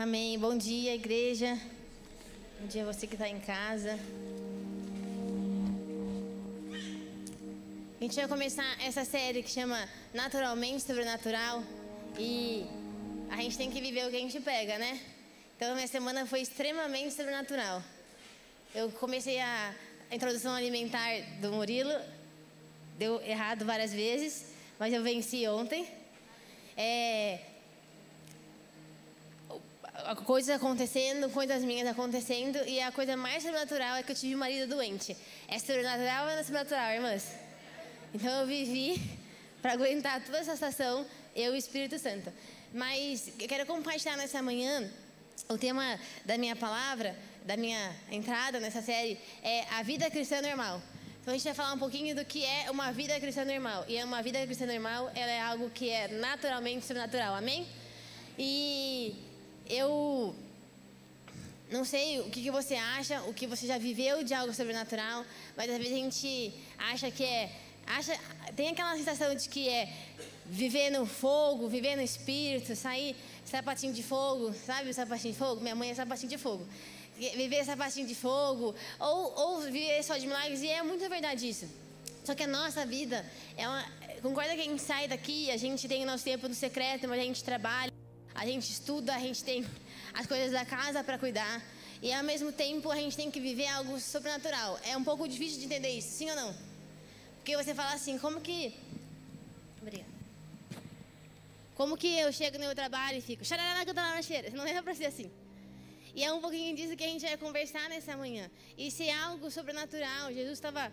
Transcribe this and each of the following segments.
Amém. Bom dia, igreja. Bom dia você que está em casa. A gente vai começar essa série que chama Naturalmente Sobrenatural e a gente tem que viver o que a gente pega, né? Então, minha semana foi extremamente sobrenatural. Eu comecei a, introdução alimentar do Murilo, deu errado várias vezes, mas eu venci ontem. É, coisas acontecendo, coisas minhas acontecendo, e a coisa mais sobrenatural é que eu tive um marido doente. É sobrenatural ou não é sobrenatural, irmãs? Então eu vivi para aguentar toda essa estação, eu e o Espírito Santo. Mas eu quero compartilhar nessa manhã o tema da minha palavra, da minha entrada nessa série, é a vida cristã normal. Então a gente vai falar um pouquinho do que é uma vida cristã normal. E uma vida cristã normal, ela é algo que é naturalmente sobrenatural. Amém? E eu não sei o que, que você acha, o que você já viveu de algo sobrenatural, mas às vezes a gente acha que é. Acha, tem aquela sensação de que é viver no fogo, viver no espírito, sair sapatinho de fogo, sabe o sapatinho de fogo? Minha mãe é sapatinho de fogo. Viver sapatinho de fogo, ou, ou viver só de milagres, e é muito verdade isso. Só que a nossa vida é uma. Concorda que a gente sai daqui, a gente tem o nosso tempo no secreto, mas a gente trabalha a gente estuda, a gente tem as coisas da casa para cuidar. E ao mesmo tempo a gente tem que viver algo sobrenatural. É um pouco difícil de entender isso, sim ou não? Porque você fala assim, como que. Obrigada. Como que eu chego no meu trabalho e fico. Não é para ser assim. E é um pouquinho disso que a gente vai conversar nessa manhã. Se é algo sobrenatural, Jesus estava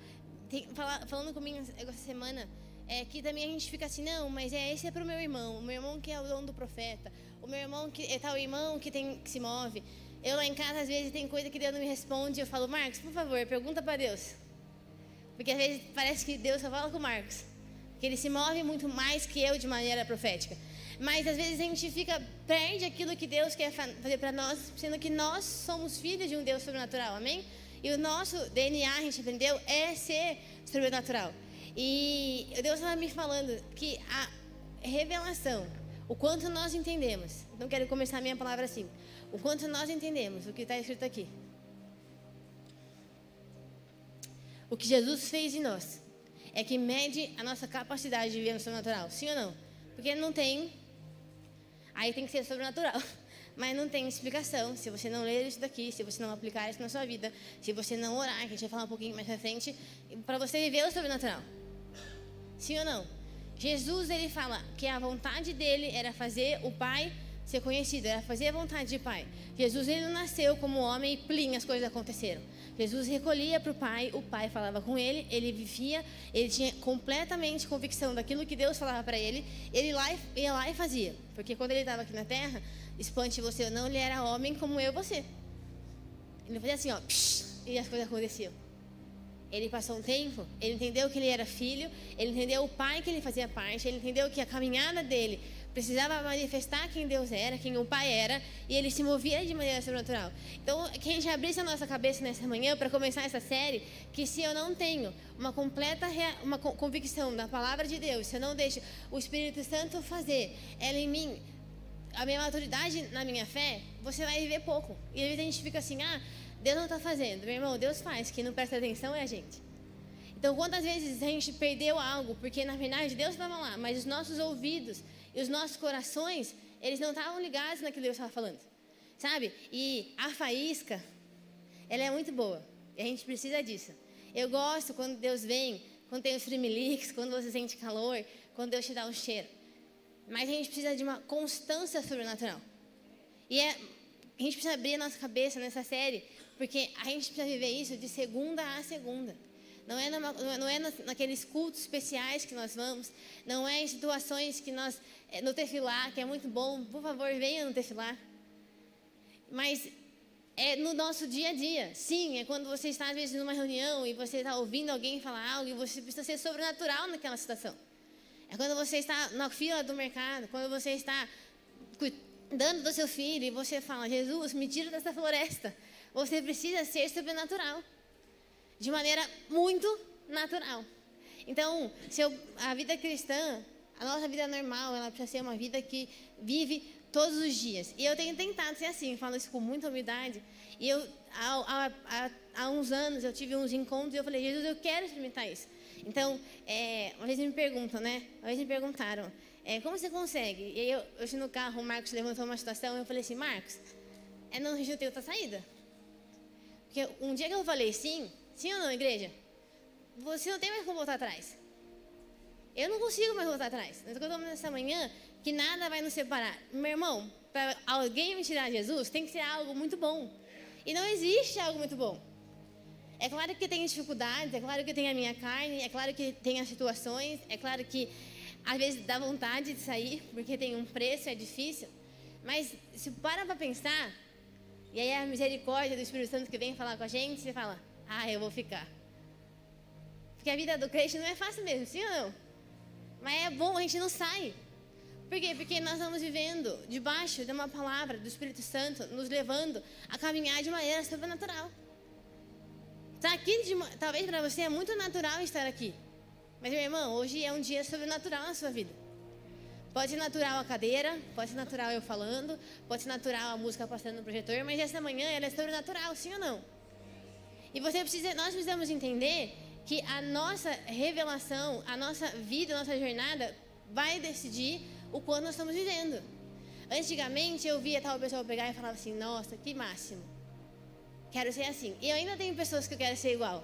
falando comigo essa semana é que também a gente fica assim, não, mas é esse é para o meu irmão, o meu irmão que é o dono do profeta, o meu irmão que é tal irmão que tem que se move. Eu lá em casa às vezes tem coisa que Deus não me responde, eu falo, Marcos, por favor, pergunta para Deus. Porque às vezes parece que Deus só fala com o Marcos, que ele se move muito mais que eu de maneira profética. Mas às vezes a gente fica perde aquilo que Deus quer fazer para nós, sendo que nós somos filhos de um Deus sobrenatural, amém? E o nosso DNA, a gente aprendeu, é ser sobrenatural. E Deus estava me falando que a revelação, o quanto nós entendemos, não quero começar a minha palavra assim, o quanto nós entendemos o que está escrito aqui. O que Jesus fez em nós é que mede a nossa capacidade de viver no sobrenatural, sim ou não? Porque não tem, aí tem que ser sobrenatural. Mas não tem explicação se você não ler isso daqui, se você não aplicar isso na sua vida, se você não orar, que a gente vai falar um pouquinho mais pra frente, para você viver o sobrenatural. Sim ou não? Jesus ele fala que a vontade dele era fazer o Pai ser conhecido, era fazer a vontade do Pai. Jesus ele não nasceu como homem e plim, as coisas aconteceram. Jesus recolhia para o Pai, o Pai falava com ele, ele vivia, ele tinha completamente convicção daquilo que Deus falava para ele, ele lá, ia lá e fazia. Porque quando ele estava aqui na terra, espante você ou não, ele era homem como eu você. Ele fazia assim, ó, psh, e as coisas aconteciam. Ele passou um tempo, ele entendeu que ele era filho, ele entendeu o pai que ele fazia parte, ele entendeu que a caminhada dele precisava manifestar quem Deus era, quem o pai era, e ele se movia de maneira sobrenatural. Então, que a gente abrisse a nossa cabeça nessa manhã para começar essa série, que se eu não tenho uma completa uma convicção da palavra de Deus, se eu não deixo o Espírito Santo fazer ela em mim, a minha maturidade na minha fé, você vai viver pouco. E às vezes a gente fica assim, ah, Deus não está fazendo. Meu irmão, Deus faz. Quem não presta atenção é a gente. Então, quantas vezes a gente perdeu algo porque, na verdade, Deus estava lá, mas os nossos ouvidos e os nossos corações, eles não estavam ligados naquilo que Deus estava falando. Sabe? E a faísca, ela é muito boa. E a gente precisa disso. Eu gosto quando Deus vem, quando tem os frimilix, quando você sente calor, quando Deus te dá um cheiro. Mas a gente precisa de uma constância sobrenatural. E é, a gente precisa abrir a nossa cabeça nessa série porque a gente precisa viver isso de segunda a segunda. Não é, numa, não é naqueles cultos especiais que nós vamos, não é em situações que nós. É, no tefilar, que é muito bom, por favor, venha no tefilar. Mas é no nosso dia a dia. Sim, é quando você está, às vezes, numa reunião e você está ouvindo alguém falar algo e você precisa ser sobrenatural naquela situação. É quando você está na fila do mercado, quando você está cuidando do seu filho e você fala: Jesus, me tira dessa floresta. Você precisa ser sobrenatural. De maneira muito natural. Então, eu, a vida cristã, a nossa vida normal, ela precisa ser uma vida que vive todos os dias. E eu tenho tentado ser assim, falo isso com muita humildade. E eu, há, há, há uns anos, eu tive uns encontros e eu falei, Jesus, eu quero experimentar isso. Então, é, uma vez me perguntam, né? Uma vez me perguntaram, é, como você consegue? E aí, eu, hoje no carro, o Marcos levantou uma situação e eu falei assim, Marcos, é, não, a gente não tem outra saída. Porque um dia que eu falei sim, sim ou não, igreja? Você não tem mais como voltar atrás. Eu não consigo mais voltar atrás. Nós estamos nessa manhã que nada vai nos separar. Meu irmão, para alguém me tirar Jesus, tem que ser algo muito bom. E não existe algo muito bom. É claro que tem dificuldades, é claro que tem a minha carne, é claro que tem as situações, é claro que às vezes dá vontade de sair, porque tem um preço, é difícil. Mas se para para pensar, e aí a misericórdia do Espírito Santo que vem falar com a gente, você fala, ah, eu vou ficar. Porque a vida do crente não é fácil mesmo, sim ou não? Mas é bom, a gente não sai. Por quê? Porque nós estamos vivendo debaixo de uma palavra do Espírito Santo, nos levando a caminhar de maneira sobrenatural. Tá aqui, de, talvez para você é muito natural estar aqui. Mas, meu irmão, hoje é um dia sobrenatural na sua vida. Pode ser natural a cadeira, pode ser natural eu falando, pode ser natural a música passando no projetor, mas essa manhã ela é sobrenatural, sim ou não? E você precisa, nós precisamos entender que a nossa revelação, a nossa vida, a nossa jornada vai decidir o quanto nós estamos vivendo. Antigamente eu via tal pessoa pegar e falava assim: Nossa, que máximo. Quero ser assim. E eu ainda tenho pessoas que eu quero ser igual.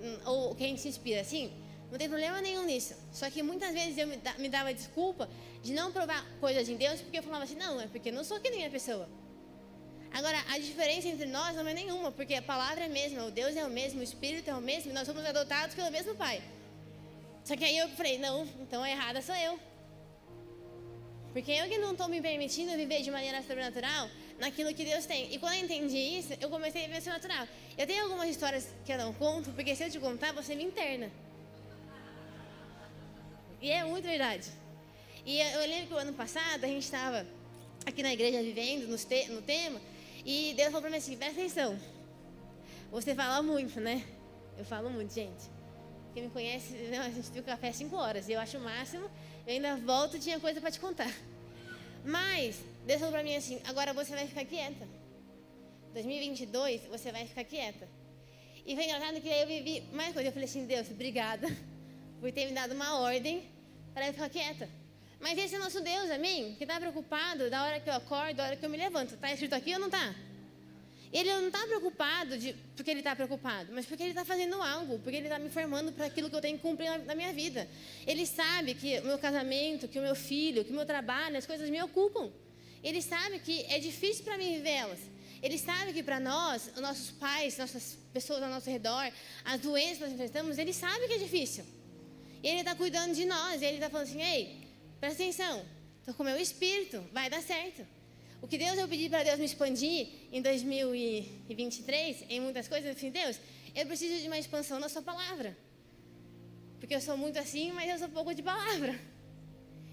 Hum, ou quem se inspira assim. Não tem problema nenhum nisso. Só que muitas vezes eu me dava desculpa de não provar coisas em Deus porque eu falava assim: Não, é porque eu não sou que nem a pessoa. Agora, a diferença entre nós não é nenhuma, porque a palavra é a mesma, o Deus é o mesmo, o Espírito é o mesmo, nós somos adotados pelo mesmo Pai. Só que aí eu falei: Não, então a errada sou eu. Porque eu que não estou me permitindo viver de maneira sobrenatural naquilo que Deus tem. E quando eu entendi isso, eu comecei a viver sobrenatural. Eu tenho algumas histórias que eu não conto, porque se eu te contar, você me interna. E é muito verdade. E eu lembro que o ano passado a gente estava aqui na igreja vivendo no, te no tema, e Deus falou para mim assim: presta atenção. Você fala muito, né? Eu falo muito, gente. Quem me conhece, não, a gente o café 5 horas. Eu acho o máximo. Eu ainda volto tinha coisa para te contar. Mas, Deus falou para mim assim: agora você vai ficar quieta. 2022, você vai ficar quieta. E foi engraçado que aí eu vivi mais coisa. Eu falei assim: Deus, obrigada por ter me dado uma ordem para eu ficar quieta. Mas esse é nosso Deus, amém? Que está preocupado da hora que eu acordo, da hora que eu me levanto. Está escrito aqui ou não está? Ele não está preocupado de, porque ele está preocupado, mas porque ele está fazendo algo, porque ele está me formando para aquilo que eu tenho que cumprir na, na, minha vida. Ele sabe que o meu casamento, que o meu filho, que o meu trabalho, as coisas me ocupam. Ele sabe que é difícil para mim viver elas. Ele sabe que para nós, nossos pais, nossas pessoas ao nosso redor, as doenças que nós enfrentamos, ele sabe que é difícil. E ele está cuidando de nós. E ele está falando assim: ei, presta atenção, estou com o meu espírito, vai dar certo. O que Deus eu pedi para Deus me expandir em 2023, em muitas coisas, eu disse, Deus, eu preciso de uma expansão na sua palavra. Porque eu sou muito assim, mas eu sou pouco de palavra.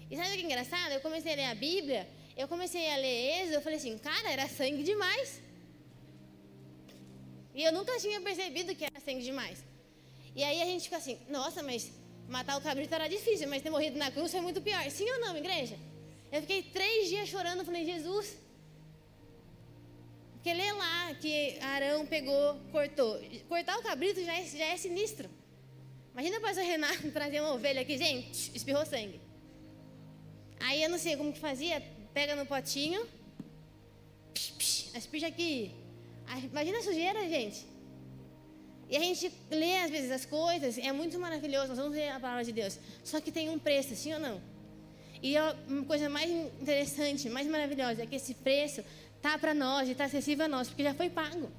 E sabe o que é engraçado? Eu comecei a ler a Bíblia, eu comecei a ler Êxodo, eu falei assim, cara, era sangue demais. E eu nunca tinha percebido que era sangue demais. E aí a gente fica assim, nossa, mas matar o cabrito era difícil, mas ter morrido na cruz foi muito pior. Sim ou não, igreja? Eu fiquei três dias chorando, falei, Jesus. Porque lê lá que Arão pegou, cortou. Cortar o cabrito já é, já é sinistro. Imagina o pastor Renato trazer uma ovelha aqui, gente, espirrou sangue. Aí eu não sei como que fazia, pega no potinho, psh, psh, aqui. Imagina a sujeira, gente. E a gente lê às vezes as coisas, é muito maravilhoso, nós vamos ler a palavra de Deus. Só que tem um preço, sim ou não? E a coisa mais interessante, mais maravilhosa, é que esse preço está para nós está acessível a nós, porque já foi pago.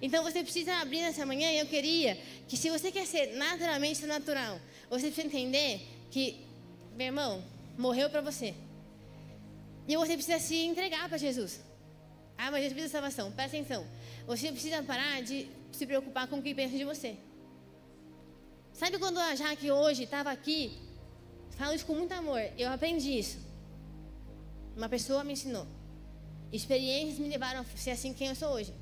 Então você precisa abrir nessa manhã e eu queria que se você quer ser naturalmente natural, você precisa entender que, meu irmão, morreu para você. E você precisa se entregar para Jesus. Ah, mas Jesus precisa de salvação. Presta atenção. Você precisa parar de se preocupar com o que pensa de você. Sabe quando a Jaque hoje estava aqui Falo isso com muito amor. Eu aprendi isso. Uma pessoa me ensinou. Experiências me levaram a ser assim quem eu sou hoje.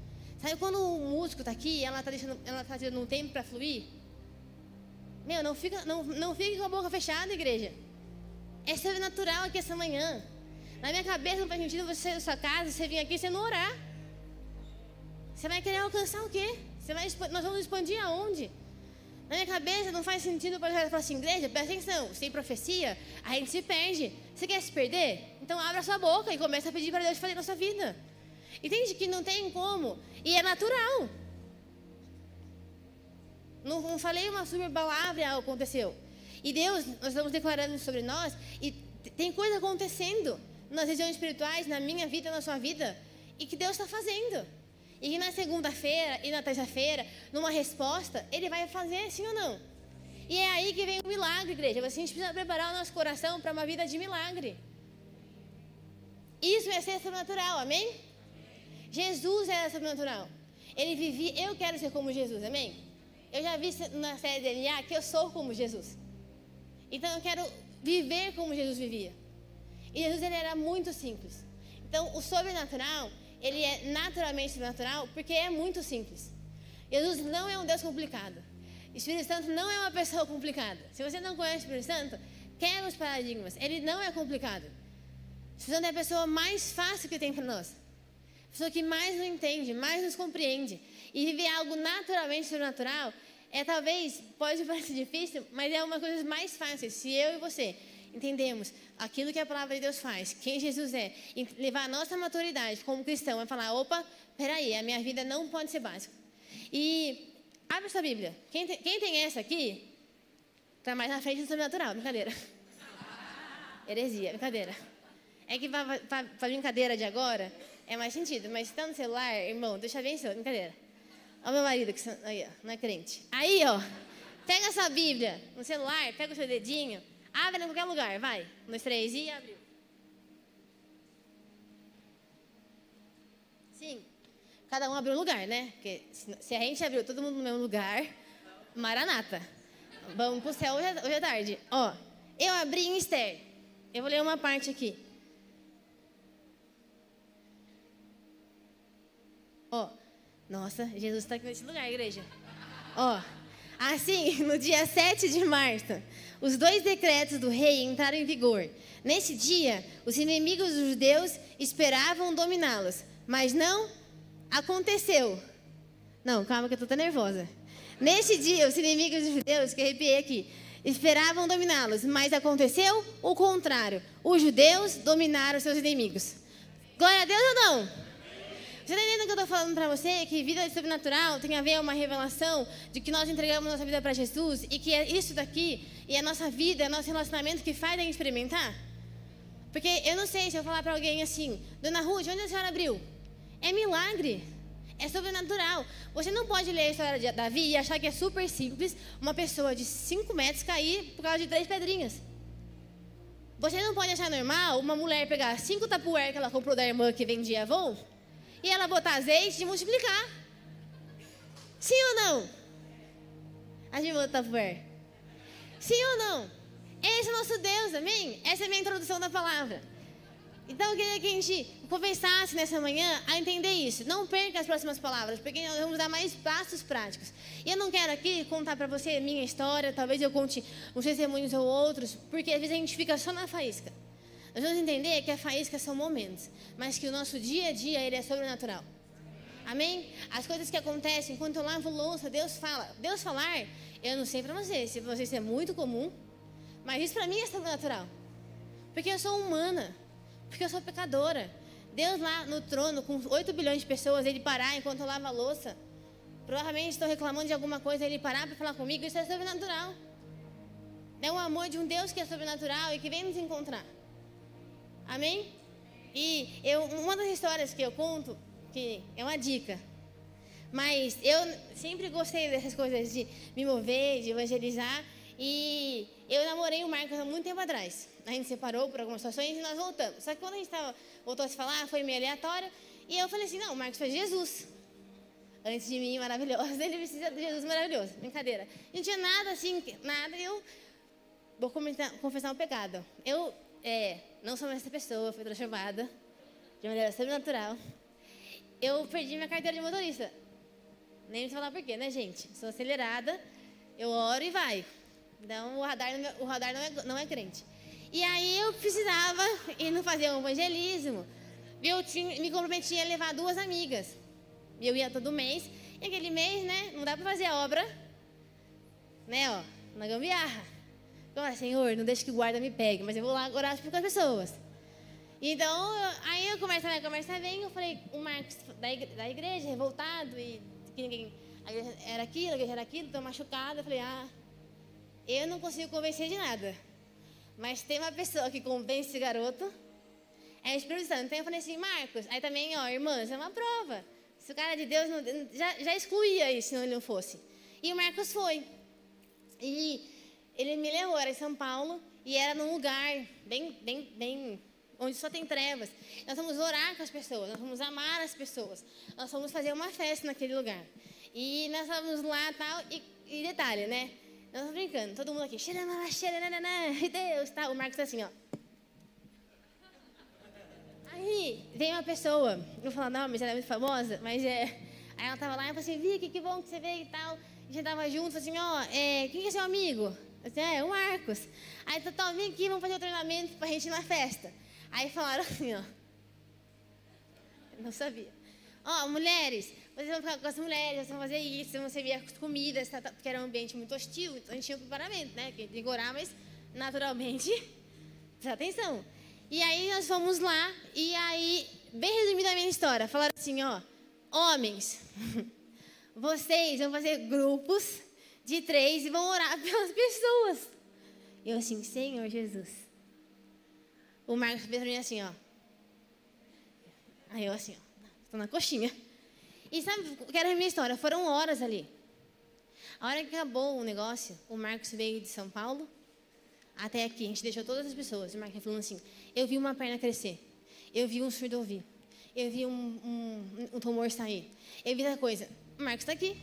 Sabe quando o músico está aqui e ela está deixando, ela tá dando um tempo para fluir? Meu, não fica, não, não fique com a boca fechada, igreja. É sobrenatural aqui essa manhã. Na minha cabeça não faz sentido você sair da sua casa, você vir aqui você não orar. Você vai querer alcançar o quê? Você vai, nós vamos expandir aonde? Na minha cabeça não faz sentido para falar assim, igreja, presta atenção, sem profecia, a gente se perde. Você quer se perder? Então abra sua boca e começa a pedir para Deus fazer na sua vida. Entende que não tem como. E é natural. Não, não falei uma super palavra algo aconteceu. E Deus, nós estamos declarando sobre nós, e tem coisa acontecendo nas regiões espirituais, na minha vida, na sua vida, e que Deus está fazendo. E na segunda-feira e na terça-feira, numa resposta, Ele vai fazer sim ou não. E é aí que vem o milagre, igreja. Gente precisa preparar o nosso coração para uma vida de milagre. Isso é ser sobrenatural, amém? Jesus era sobrenatural. Ele vivia, eu quero ser como Jesus, amém? Eu já vi na série DNA que eu sou como Jesus. Então eu quero viver como Jesus vivia. E Jesus ele era muito simples. Então o sobrenatural, ele é naturalmente sobrenatural porque é muito simples. Jesus não é um Deus complicado. Espírito Santo não é uma pessoa complicada. Se você não conhece o Espírito Santo, quebra os paradigmas. Ele não é complicado. O Espírito Santo é a pessoa mais fácil que tem para nós. A pessoa que mais nos entende, mais nos compreende. E viver algo naturalmente sobrenatural é talvez, pode parecer difícil, mas é uma das coisas mais fáceis. Se eu e você entendemos aquilo que a palavra de Deus faz, quem Jesus é, e levar a nossa maturidade como cristão, é falar: opa, peraí, a minha vida não pode ser básica. E abre essa Bíblia. Quem tem, quem tem essa aqui, está mais na frente do sobrenatural, brincadeira. Heresia, brincadeira. É que para brincadeira de agora é mais sentido, mas se está no celular, irmão, deixa abençoar, brincadeira. Olha meu marido, que aí, ó, não é crente. Aí, ó, pega essa Bíblia no celular, pega o seu dedinho, abre em qualquer lugar, vai. Um, dois, três e abriu. Sim. Cada um abriu um lugar, né? Porque se a gente abriu todo mundo no mesmo lugar, maranata. Vamos pro céu é, hoje é tarde. Ó, eu abri em Esther. Eu vou ler uma parte aqui. Ó, nossa, Jesus está aqui nesse lugar, igreja. Ó, assim, no dia 7 de março, os dois decretos do rei entraram em vigor. Nesse dia, os inimigos dos judeus esperavam dominá-los, mas não aconteceu. Não, calma que eu estou nervosa. Nesse dia, os inimigos dos judeus, que arrepiei aqui, esperavam dominá-los, mas aconteceu o contrário. Os judeus dominaram seus inimigos. Glória a Deus ou não? Você está entendendo o que eu estou falando para você? Que vida sobrenatural tem a ver com uma revelação de que nós entregamos nossa vida para Jesus e que é isso daqui e a nossa vida, é nosso relacionamento que faz a gente experimentar? Porque eu não sei se eu falar para alguém assim, Dona Ruth, onde a senhora abriu? É milagre. É sobrenatural. Você não pode ler a história de Davi e achar que é super simples uma pessoa de 5 metros cair por causa de três pedrinhas. Você não pode achar normal uma mulher pegar cinco tapuer que ela comprou da irmã que vendia Avon e ela botar azeite e multiplicar. Sim ou não? A gente volta para Sim ou não? Esse é o nosso Deus, amém? Essa é a minha introdução da palavra. Então eu queria que a gente começasse nessa manhã a entender isso. Não perca as próximas palavras, porque nós vamos dar mais passos práticos. E eu não quero aqui contar para você minha história, talvez eu conte uns testemunhos ou outros, porque às vezes a gente fica só na faísca. Nós vamos entender que a faísca são momentos, mas que o nosso dia a dia ele é sobrenatural. Amém? As coisas que acontecem enquanto eu lavo louça, Deus fala. Deus falar, eu não sei para você, se para você é muito comum, mas isso para mim é sobrenatural. Porque eu sou humana, porque eu sou pecadora. Deus lá no trono, com 8 bilhões de pessoas, ele parar enquanto eu lavo a louça. Provavelmente estou reclamando de alguma coisa, ele parar para falar comigo, isso é sobrenatural. É o amor de um Deus que é sobrenatural e que vem nos encontrar. Amém? E eu, uma das histórias que eu conto, que é uma dica, mas eu sempre gostei dessas coisas de me mover, de evangelizar. E eu namorei o Marcos há muito tempo atrás. A gente separou por algumas situações e nós voltamos. Só que quando a gente tava, voltou a se falar, foi meio aleatório. E eu falei assim: não, o Marcos foi Jesus. Antes de mim, maravilhoso. Ele precisa de Jesus maravilhoso. Brincadeira. Não tinha nada assim, nada. Eu vou confessar um pecado. Eu é, não sou mais essa pessoa, fui transformada de maneira sobrenatural. Eu perdi minha carteira de motorista. Nem me falar porquê, né, gente? Sou acelerada, eu oro e vai. Então, o radar, o radar não, é, não é crente. E aí eu precisava ir no fazer um evangelismo. Eu tinha, me comprometi a levar duas amigas. Eu ia todo mês. E aquele mês, né? Não dá para fazer obra, né? Ó, na gambiarra. Então, Senhor, não deixe que o guarda me pegue, mas eu vou lá orar por as pessoas. Então, aí eu começo a conversa bem, eu falei, o Marcos da igreja, da igreja revoltado, e que ninguém, a igreja era aquilo, a igreja era aquilo, estou machucada. Eu falei, ah, eu não consigo convencer de nada. Mas tem uma pessoa que convence esse garoto, é o Espírito Santo. Então eu falei assim, Marcos, aí também, ó, irmãs, é uma prova. Se o cara de Deus não, já, já excluía isso se não ele não fosse. E o Marcos foi. E ele me levou, era em São Paulo, e era num lugar bem, bem, bem onde só tem trevas. Nós vamos orar com as pessoas, nós vamos amar as pessoas, nós vamos fazer uma festa naquele lugar. E nós estávamos lá tal, e, e detalhe, né? Nós estamos brincando, todo mundo aqui, xeramala, xerananã, Deus, tá? O Marcos tá assim, ó. Aí vem uma pessoa, não vou falar nome, ela é muito famosa, mas é. Aí ela tava lá e eu falei assim, Vicky, que bom que você veio e tal. A gente tava junto, assim, ó, é, quem é seu amigo? Eu disse, é, o Marcos. Aí, Totó, vem aqui, vamos fazer o treinamento pra gente ir na festa. Aí falaram assim, ó. Eu não sabia. Ó, mulheres, vocês vão ficar com as mulheres, vocês vão fazer isso, vão servir as comidas, tá, tá, porque era um ambiente muito hostil, então a gente tinha um preparamento, né? Que tem que orar, mas naturalmente, presta atenção. E aí nós fomos lá, e aí, bem resumida a minha história, falaram assim, ó, homens, vocês vão fazer grupos de três e vão orar pelas pessoas. Eu assim, Senhor Jesus. O Marcos fez pra mim assim, ó. Aí eu assim, ó. Tô na coxinha. E sabe o que era a minha história? Foram horas ali. A hora que acabou o negócio, o Marcos veio de São Paulo até aqui. A gente deixou todas as pessoas. O Marcos falando assim: Eu vi uma perna crescer. Eu vi um surdo ouvir. Eu vi um, um, um tumor sair. Eu vi essa coisa. O Marcos está aqui.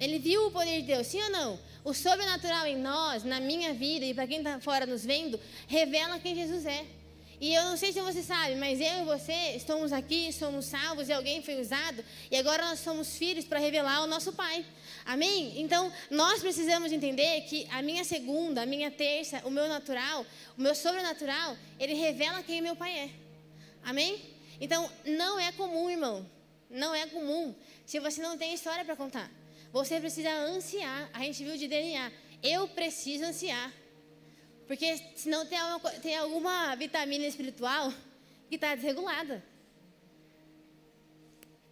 Ele viu o poder de Deus, sim ou não? O sobrenatural em nós, na minha vida e para quem está fora nos vendo, revela quem Jesus é. E eu não sei se você sabe, mas eu e você estamos aqui, somos salvos e alguém foi usado, e agora nós somos filhos para revelar o nosso Pai. Amém? Então, nós precisamos entender que a minha segunda, a minha terça, o meu natural, o meu sobrenatural, ele revela quem meu Pai é. Amém? Então, não é comum, irmão. Não é comum se você não tem história para contar. Você precisa ansiar. A gente viu de DNA. Eu preciso ansiar. Porque senão tem, uma, tem alguma vitamina espiritual que está desregulada.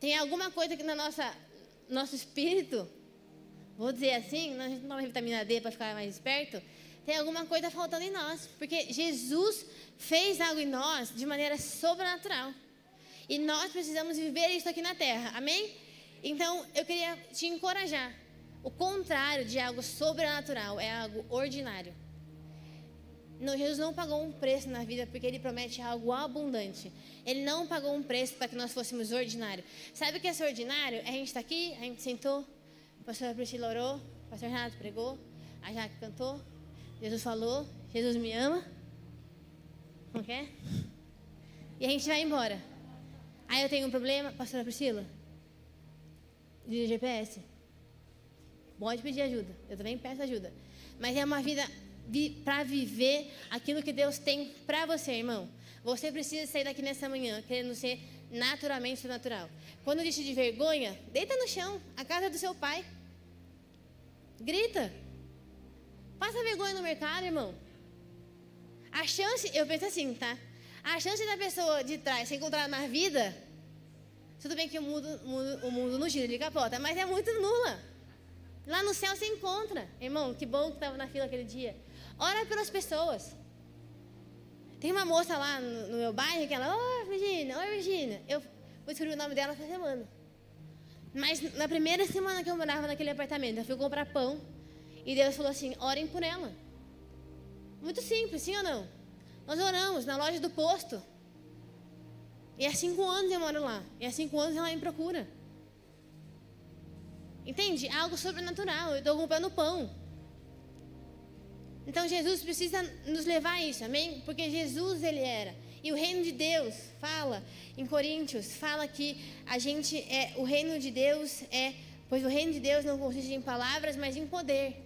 Tem alguma coisa que na nossa nosso espírito, vou dizer assim, a gente não toma vitamina D para ficar mais esperto, tem alguma coisa faltando em nós. Porque Jesus fez algo em nós de maneira sobrenatural. E nós precisamos viver isso aqui na terra. Amém? Então, eu queria te encorajar. O contrário de algo sobrenatural é algo ordinário. Não, Jesus não pagou um preço na vida porque ele promete algo abundante. Ele não pagou um preço para que nós fôssemos ordinário. Sabe o que é ser ordinário? A gente está aqui, a gente sentou, a pastora Priscila orou, o pastor Renato pregou, a Jaque cantou, Jesus falou, Jesus me ama. Não quer? E a gente vai embora. Aí eu tenho um problema, pastora Priscila, de GPS. Pode pedir ajuda. Eu também peço ajuda. Mas é uma vida para viver aquilo que Deus tem para você, irmão. Você precisa sair daqui nessa manhã querendo ser naturalmente sobrenatural. Quando disse de vergonha, deita no chão, a casa do seu pai. Grita. Passa vergonha no mercado, irmão. A chance, eu penso assim, tá? A chance da pessoa de trás se encontrar na vida tudo bem que o mundo, mundo, o mundo não gira de capota, mas é muito nula. Lá no céu você encontra. Irmão, que bom que estava na fila aquele dia. Ora pelas pessoas. Tem uma moça lá no, no meu bairro que ela, oi Virginia, oi Virginia. Eu vou descobrir o nome dela essa semana. Mas na primeira semana que eu morava naquele apartamento, eu fui comprar pão e Deus falou assim: orem por ela. Muito simples, sim ou não? Nós oramos na loja do posto. E há cinco anos eu moro lá. E há cinco anos ela me procura. Entende? Algo sobrenatural. Eu estou comprando pão. Então Jesus precisa nos levar a isso, amém? Porque Jesus ele era. E o reino de Deus fala em Coríntios, fala que a gente é o reino de Deus é, pois o reino de Deus não consiste em palavras, mas em poder.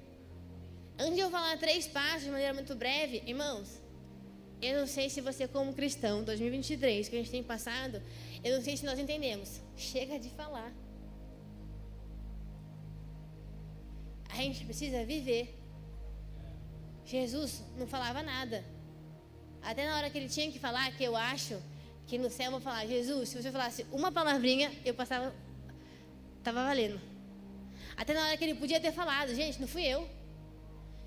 Antes de eu falar três passos de maneira muito breve, irmãos, eu não sei se você, como cristão, 2023, que a gente tem passado, eu não sei se nós entendemos. Chega de falar. A gente precisa viver. Jesus não falava nada. Até na hora que ele tinha que falar, que eu acho que no céu eu vou falar, Jesus, se você falasse uma palavrinha, eu passava. Estava valendo. Até na hora que ele podia ter falado, gente, não fui eu.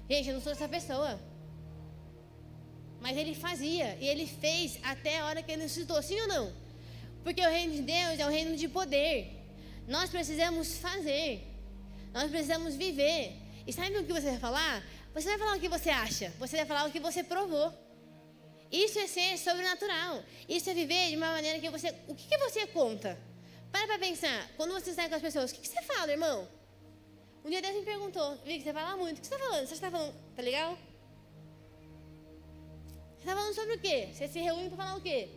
Gente, eu não sou essa pessoa. Mas ele fazia, e ele fez até a hora que ele necessitou, sim ou não? Porque o reino de Deus é o reino de poder. Nós precisamos fazer. Nós precisamos viver. E sabe o que você vai falar? Você vai falar o que você acha. Você vai falar o que você provou. Isso é ser sobrenatural. Isso é viver de uma maneira que você. O que, que você conta? Para para pensar. Quando você sai com as pessoas, o que, que você fala, irmão? Um dia Deus me perguntou, Vic, você fala muito. O que você está falando? Você está falando. Tá legal? Você está falando sobre o quê? Você se reúne para falar o quê?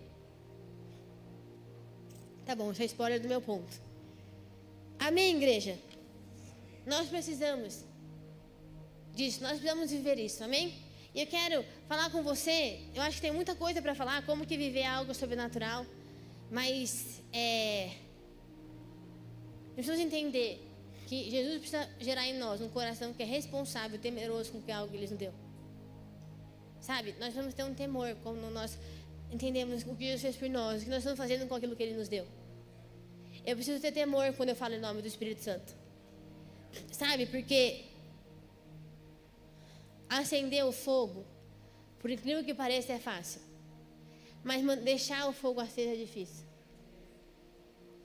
Tá bom, isso é spoiler do meu ponto. Amém, igreja? Nós precisamos disso, nós precisamos viver isso, amém? E eu quero falar com você, eu acho que tem muita coisa para falar, como que viver algo sobrenatural, mas é, precisamos entender que Jesus precisa gerar em nós um coração que é responsável, temeroso com que algo Ele nos deu. Sabe, nós vamos ter um temor quando nós entendemos o que Jesus fez por nós, o que nós estamos fazendo com aquilo que Ele nos deu. Eu preciso ter temor quando eu falo em nome do Espírito Santo. Sabe, porque acender o fogo, por incrível que pareça, é fácil. Mas deixar o fogo aceso é difícil.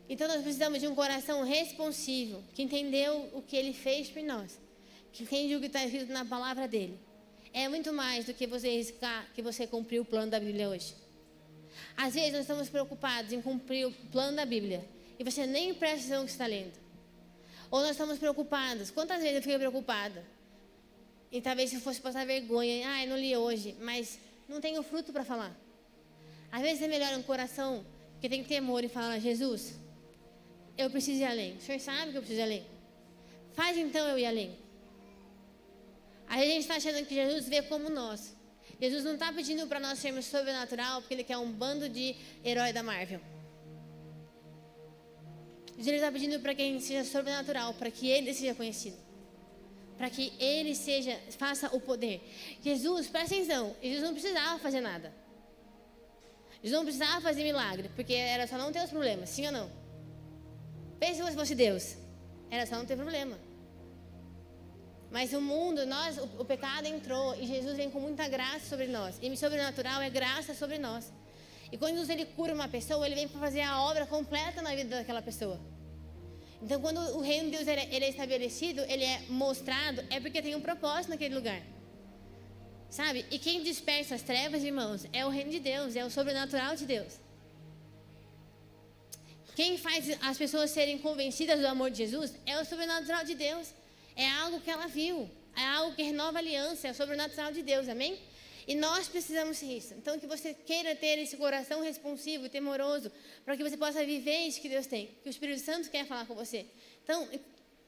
Então nós precisamos de um coração responsivo, que entendeu o que ele fez por nós, que entende o que está escrito na palavra dele. É muito mais do que você riscar que você cumpriu o plano da Bíblia hoje. Às vezes nós estamos preocupados em cumprir o plano da Bíblia e você nem presta atenção no que está lendo. Ou nós estamos preocupados. Quantas vezes eu fiquei preocupada? E talvez se fosse passar vergonha, ah, eu não li hoje, mas não tenho fruto para falar. Às vezes é melhor um coração que tem temor e falar, Jesus, eu preciso ir além. O senhor sabe que eu preciso ir além. Faz então eu ir além. A gente está achando que Jesus vê como nós. Jesus não está pedindo para nós sermos sobrenatural porque ele quer um bando de herói da Marvel. Jesus está pedindo para que a gente seja sobrenatural, para que ele seja conhecido. Para que ele seja, faça o poder. Jesus, presta atenção, Jesus não precisava fazer nada. Jesus não precisava fazer milagre, porque era só não ter os problemas, sim ou não? Pense se fosse Deus. Era só não ter problema. Mas o mundo, nós, o, o, pecado entrou e Jesus vem com muita graça sobre nós. E sobrenatural é graça sobre nós. E quando Jesus ele cura uma pessoa, ele vem para fazer a obra completa na vida daquela pessoa. Então, quando o reino de Deus ele é estabelecido, ele é mostrado, é porque tem um propósito naquele lugar. Sabe? E quem dispersa as trevas, irmãos, é o reino de Deus, é o sobrenatural de Deus. Quem faz as pessoas serem convencidas do amor de Jesus é o sobrenatural de Deus. É algo que ela viu, é algo que renova a aliança, é sobrenatural de Deus, amém? E nós precisamos isso. Então, que você queira ter esse coração responsivo temoroso, para que você possa viver isso que Deus tem, que o Espírito Santo quer falar com você. Então,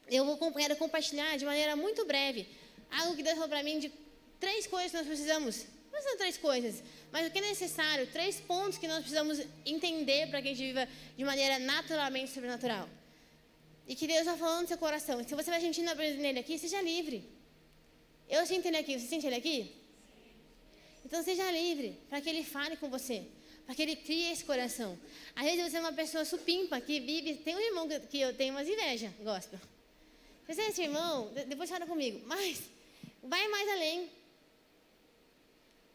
eu vou quero compartilhar de maneira muito breve algo que Deus falou para mim de três coisas que nós precisamos. Não são três coisas, mas o que é necessário, três pontos que nós precisamos entender para que a gente viva de maneira naturalmente sobrenatural. E que Deus está falando no seu coração. Se você vai sentindo a presença dele aqui, seja livre. Eu sinto ele aqui, você sente ele aqui? Então seja livre para que ele fale com você, para que ele crie esse coração. Às vezes você é uma pessoa supimpa que vive. Tem um irmão que eu tenho umas inveja, gospel. Você é esse irmão, depois fala comigo, mas vai mais além.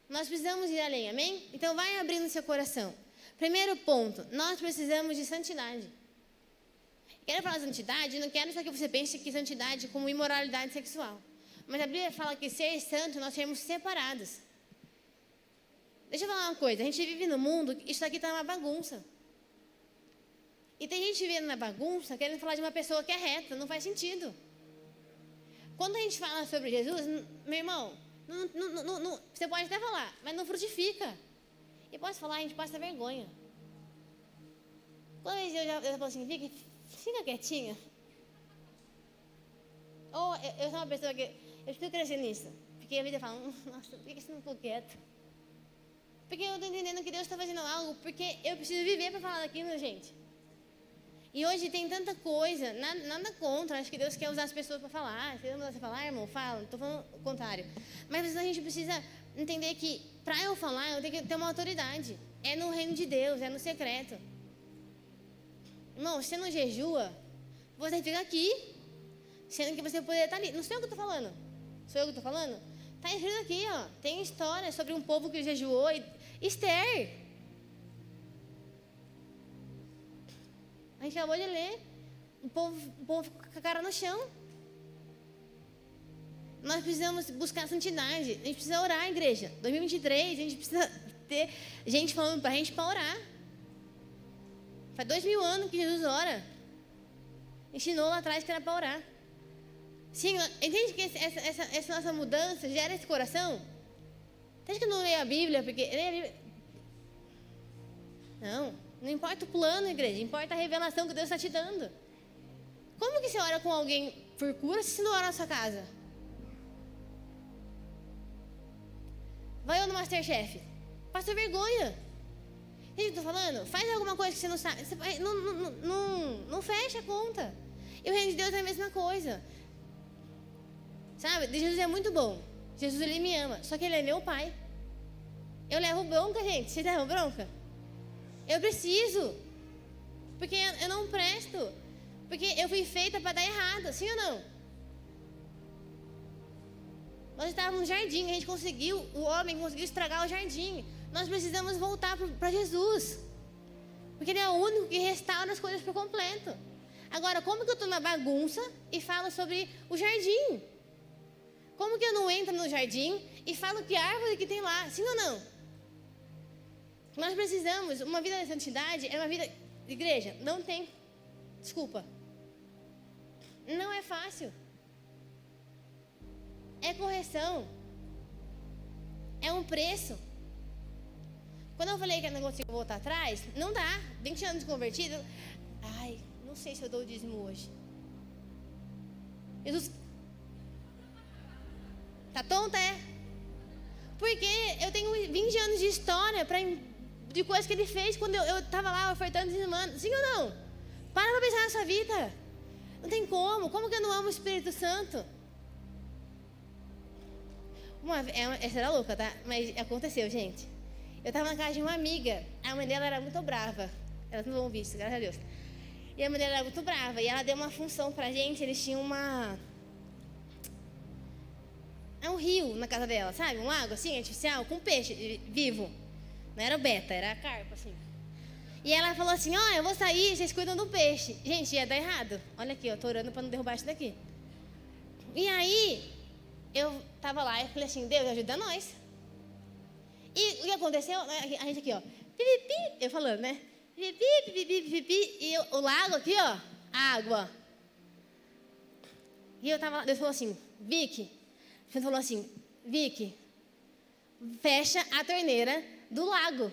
Nós precisamos ir além, amém? Então vai abrindo seu coração. Primeiro ponto, nós precisamos de santidade. Quero falar de santidade, não quero só que você pense que santidade como imoralidade sexual. Mas a Bíblia fala que ser santo nós sermos separados. Deixa eu falar uma coisa, a gente vive no mundo, isso aqui está uma bagunça. E tem gente vivendo na bagunça querendo falar de uma pessoa que é reta, não faz sentido. Quando a gente fala sobre Jesus, meu irmão, não, não, não, você pode até falar, mas não frutifica. E posso falar, a gente passa vergonha. Quando eu já eu falo assim, fica, quietinha. Ou eu, eu sou uma pessoa que Eu preciso crescer nisso. Porque a vida fala, nossa, por que você não ficou quieto? Porque eu estou entendendo que Deus está fazendo algo, porque eu preciso viver para falar daquilo, gente. E hoje tem tanta coisa, nada, nada, contra, acho que Deus quer usar as pessoas para falar. Se não você falar, irmão, fala, estou falando o contrário. Mas a gente precisa entender que para eu falar, eu tenho que ter uma autoridade. É no reino de Deus, é no secreto. Irmão, você não jejua, você fica aqui, sendo que você poderia estar ali. Não sei o que eu estou falando. Sou eu que estou falando? Está escrito aqui, ó. Tem história sobre um povo que jejuou. E... Esther. A gente acabou de ler. O povo, o povo ficou com a cara no chão. Nós precisamos buscar a santidade. A gente precisa orar, igreja. 2023, a gente precisa ter gente falando para a gente para orar. Faz dois mil anos que Jesus ora. Ensinou lá atrás que era para orar. Sim, entende que essa, essa, essa, nossa mudança gera esse coração? Entende que eu não leio a Bíblia? Porque leio a Bíblia. Não, não importa o plano, igreja, importa a revelação que Deus está te dando. Como que você ora com alguém por cura se você não ora na sua casa? Vai eu no Masterchef. Passa vergonha. Eu estou falando? Faz alguma coisa que você não sabe. Você, não, não, não, não fecha a conta. E o reino de Deus é a mesma coisa. Sabe? Jesus é muito bom. Jesus ele me ama. Só que ele é meu pai. Eu levo bronca, gente. Vocês levam bronca? Eu preciso. Porque eu não presto. Porque eu fui feita para dar errado, sim ou não? Nós estávamos no jardim, a gente conseguiu, o homem conseguiu estragar o jardim. Nós precisamos voltar para Jesus. Porque Ele é o único que restaura as coisas por completo. Agora, como que eu estou na bagunça e falo sobre o jardim? Como que eu não entro no jardim e falo que árvore que tem lá? Sim ou não? Nós precisamos, uma vida de santidade é uma vida. Igreja, não tem. Desculpa. Não é fácil. É correção. É um preço. Quando eu falei que eu não consigo voltar atrás, não dá. 20 anos de convertido. Ai, não sei se eu dou o dízimo hoje. Jesus Tá tonta, é? Porque eu tenho 20 anos de história pra, de coisas que ele fez quando eu estava lá ofertando dizimando. Sim ou não? Para pra pensar na sua vida. Não tem como. Como que eu não amo o Espírito Santo? Uma, é essa era louca, tá? Mas aconteceu, gente. Eu estava na casa de uma amiga. A mãe dela era muito brava. Elas não vão ouvir isso, graças a Deus. E a mãe dela era muito brava. E ela deu uma função pra gente. Eles tinham uma é um rio na casa dela, sabe? Um lago assim, artificial, com peixe vivo. Não era beta, era carpa, assim. E ela falou assim: Ó, oh, eu vou sair, vocês cuidam do peixe. Gente, ia dar errado. Olha aqui, eu tô orando para não derrubar isso daqui. E aí, eu tava lá e falei assim: Deus, ajuda nós. E o que aconteceu? A gente aqui, ó. Pipipi, eu falando, né? Pipipi, pipipi, pipipi. E o lago aqui, ó, água. E eu tava lá, Deus falou assim: Vicky, ele falou assim: Vicky, fecha a torneira do lago.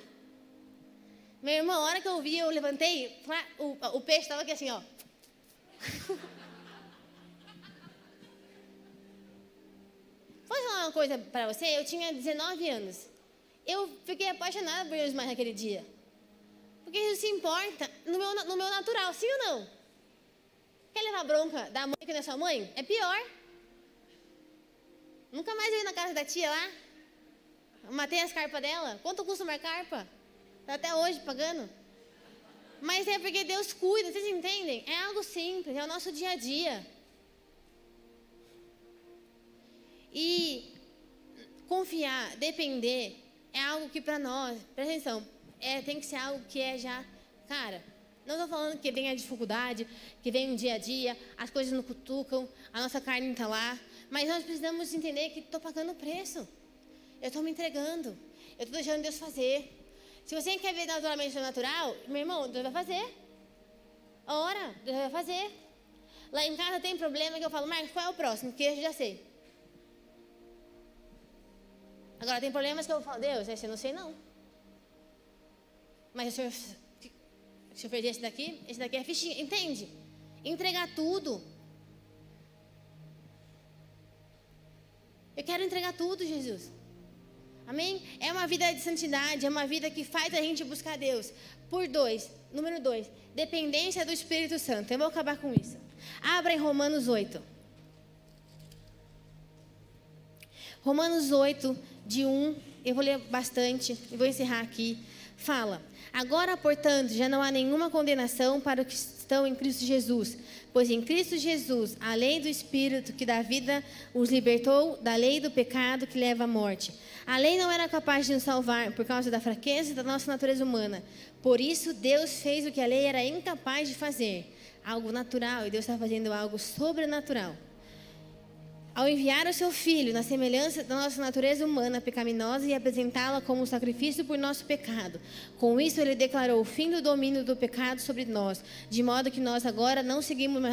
Meu irmão, a hora que eu vi, eu levantei, o, o peixe estava aqui assim, ó. Posso falar uma coisa para você? Eu tinha 19 anos. Eu fiquei apaixonada por Jesus mais naquele dia. Porque Jesus se importa no meu, no meu natural, sim ou não? Quer levar bronca da mãe que não é sua mãe? É pior. Nunca mais eu ir na casa da tia lá. Matei as carpas dela. Quanto custa uma carpa? Tá até hoje pagando. Mas é porque Deus cuida, vocês entendem? É algo simples, é o nosso dia a dia. E confiar, depender, é algo que para nós, presta atenção, é, tem que ser algo que é já, cara, não estou falando que vem a dificuldade, que vem o dia a dia, as coisas não cutucam, a nossa carne está lá, mas nós precisamos entender que estou pagando o preço. Eu estou me entregando. Eu estou deixando Deus fazer. Se você quer ver naturalmente o natural, meu irmão, Deus vai fazer. Ora, Deus vai fazer. Lá em casa tem problema que eu falo, Marcos, qual é o próximo? Que eu já sei. Agora tem problemas que eu falo, Deus, esse eu não sei não. Mas o senhor, se senhor fez esse daqui, esse daqui é fichinha, entende? Entregar tudo. Eu quero entregar tudo, Jesus. Amém? É uma vida de santidade, é uma vida que faz a gente buscar Deus. Por dois, número dois, dependência do Espírito Santo. Eu vou acabar com isso. Abra em Romanos 8. Romanos 8, de 1, eu vou ler bastante e vou encerrar aqui. Fala: Agora, portanto, já não há nenhuma condenação para os que estão em Cristo Jesus, pois em Cristo Jesus, a lei do Espírito que dá vida os libertou da lei do pecado que leva à morte. A lei não era capaz de nos salvar por causa da fraqueza da nossa natureza humana. Por isso, Deus fez o que a lei era incapaz de fazer, algo natural, e Deus está fazendo algo sobrenatural ao enviar o seu filho na semelhança da nossa natureza humana pecaminosa e apresentá-la como sacrifício por nosso pecado. Com isso, ele declarou o fim do domínio do pecado sobre nós, de modo que nós agora não seguimos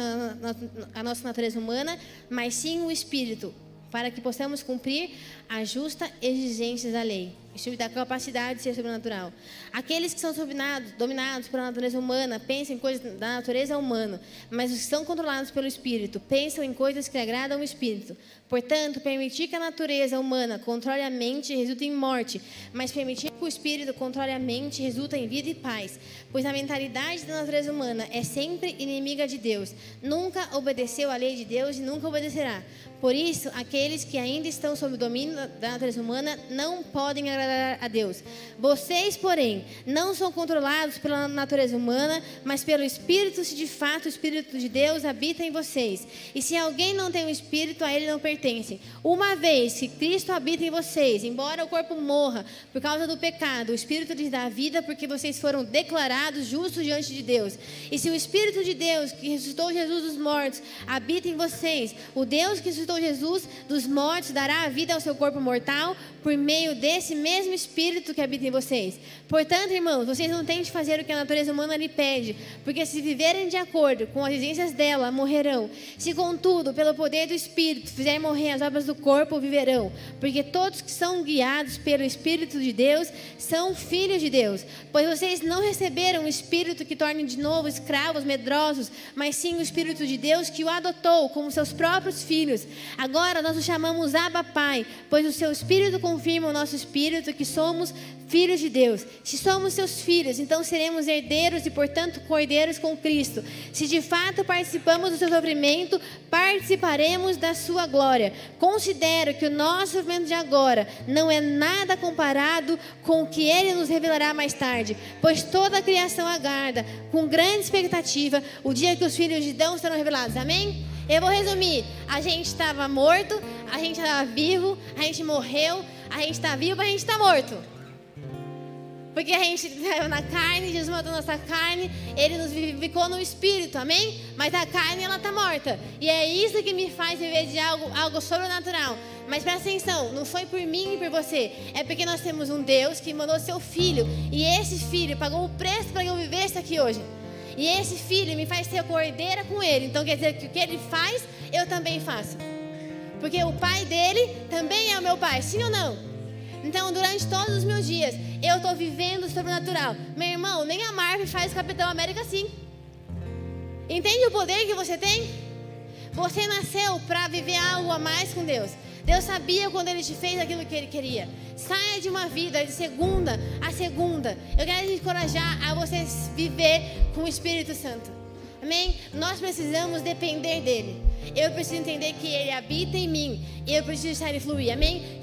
a nossa natureza humana, mas sim o espírito, para que possamos cumprir a justa exigência da lei. Me dá capacidade de ser sobrenatural. Aqueles que são dominados, dominados pela natureza humana pensam em coisas da natureza humana, mas os que são controlados pelo Espírito pensam em coisas que agradam o Espírito. Portanto, permitir que a natureza humana controle a mente resulta em morte, mas permitir que o Espírito controle a mente resulta em vida e paz. Pois a mentalidade da natureza humana é sempre inimiga de Deus. Nunca obedeceu à lei de Deus e nunca obedecerá. Por isso, aqueles que ainda estão sob o domínio da natureza humana não podem agradar a Deus. Vocês, porém, não são controlados pela natureza humana, mas pelo Espírito, se de fato o Espírito de Deus habita em vocês. E se alguém não tem o Espírito, a ele não pertence. Uma vez que Cristo habita em vocês, embora o corpo morra por causa do pecado, o Espírito lhes dá vida porque vocês foram declarados justos diante de Deus. E se o Espírito de Deus, que ressuscitou Jesus dos mortos, habita em vocês, o Deus que ressuscitou Jesus dos mortos dará a vida ao seu corpo mortal por meio desse mesmo Espírito que habita em vocês. Portanto, irmãos, vocês não têm de fazer o que a natureza humana lhe pede, porque se viverem de acordo com as exigências dela, morrerão. Se, contudo, pelo poder do Espírito fizerem morrer as obras do corpo, viverão. Porque todos que são guiados pelo Espírito de Deus são filhos de Deus. Pois vocês não receberam o Espírito que torne de novo escravos medrosos, mas sim o Espírito de Deus que o adotou como seus próprios filhos. Agora nós o chamamos Abba Pai, pois o seu Espírito confirma o nosso Espírito que somos filhos de Deus. Se somos seus filhos, então seremos herdeiros e, portanto, cordeiros com Cristo. Se de fato participamos do seu sofrimento, participaremos da sua glória. Considero que o nosso sofrimento de agora não é nada comparado com o que ele nos revelará mais tarde, pois toda a criação aguarda com grande expectativa o dia que os filhos de Deus serão revelados. Amém? Eu vou resumir. A gente estava morto, a gente estava vivo, a gente morreu, a gente está vivo, a gente está morto. Porque a gente saiu na carne, Jesus matou nossa carne, Ele nos vivificou no espírito, amém? Mas a carne, ela está morta. E é isso que me faz viver de algo, algo sobrenatural. Mas presta atenção, não foi por mim e por você. É porque nós temos um Deus que mandou seu filho. E esse filho pagou o preço para eu vivesse aqui hoje. E esse filho me faz ser cordeira com ele. Então quer dizer que o que ele faz, eu também faço. Porque o pai dele também é o meu pai, sim ou não? Então, durante todos os meus dias, eu estou vivendo o sobrenatural. Meu irmão, nem a Marvel faz Capitão América assim. Entende o poder que você tem? Você nasceu para viver algo a mais com Deus. Deus sabia quando Ele te fez aquilo que Ele queria. Saia de uma vida de segunda a segunda. Eu quero te encorajar a você viver com o Espírito Santo. Amém? Nós precisamos depender dele. Eu preciso entender que ele habita em mim. E eu preciso deixar ele fluir. Amém?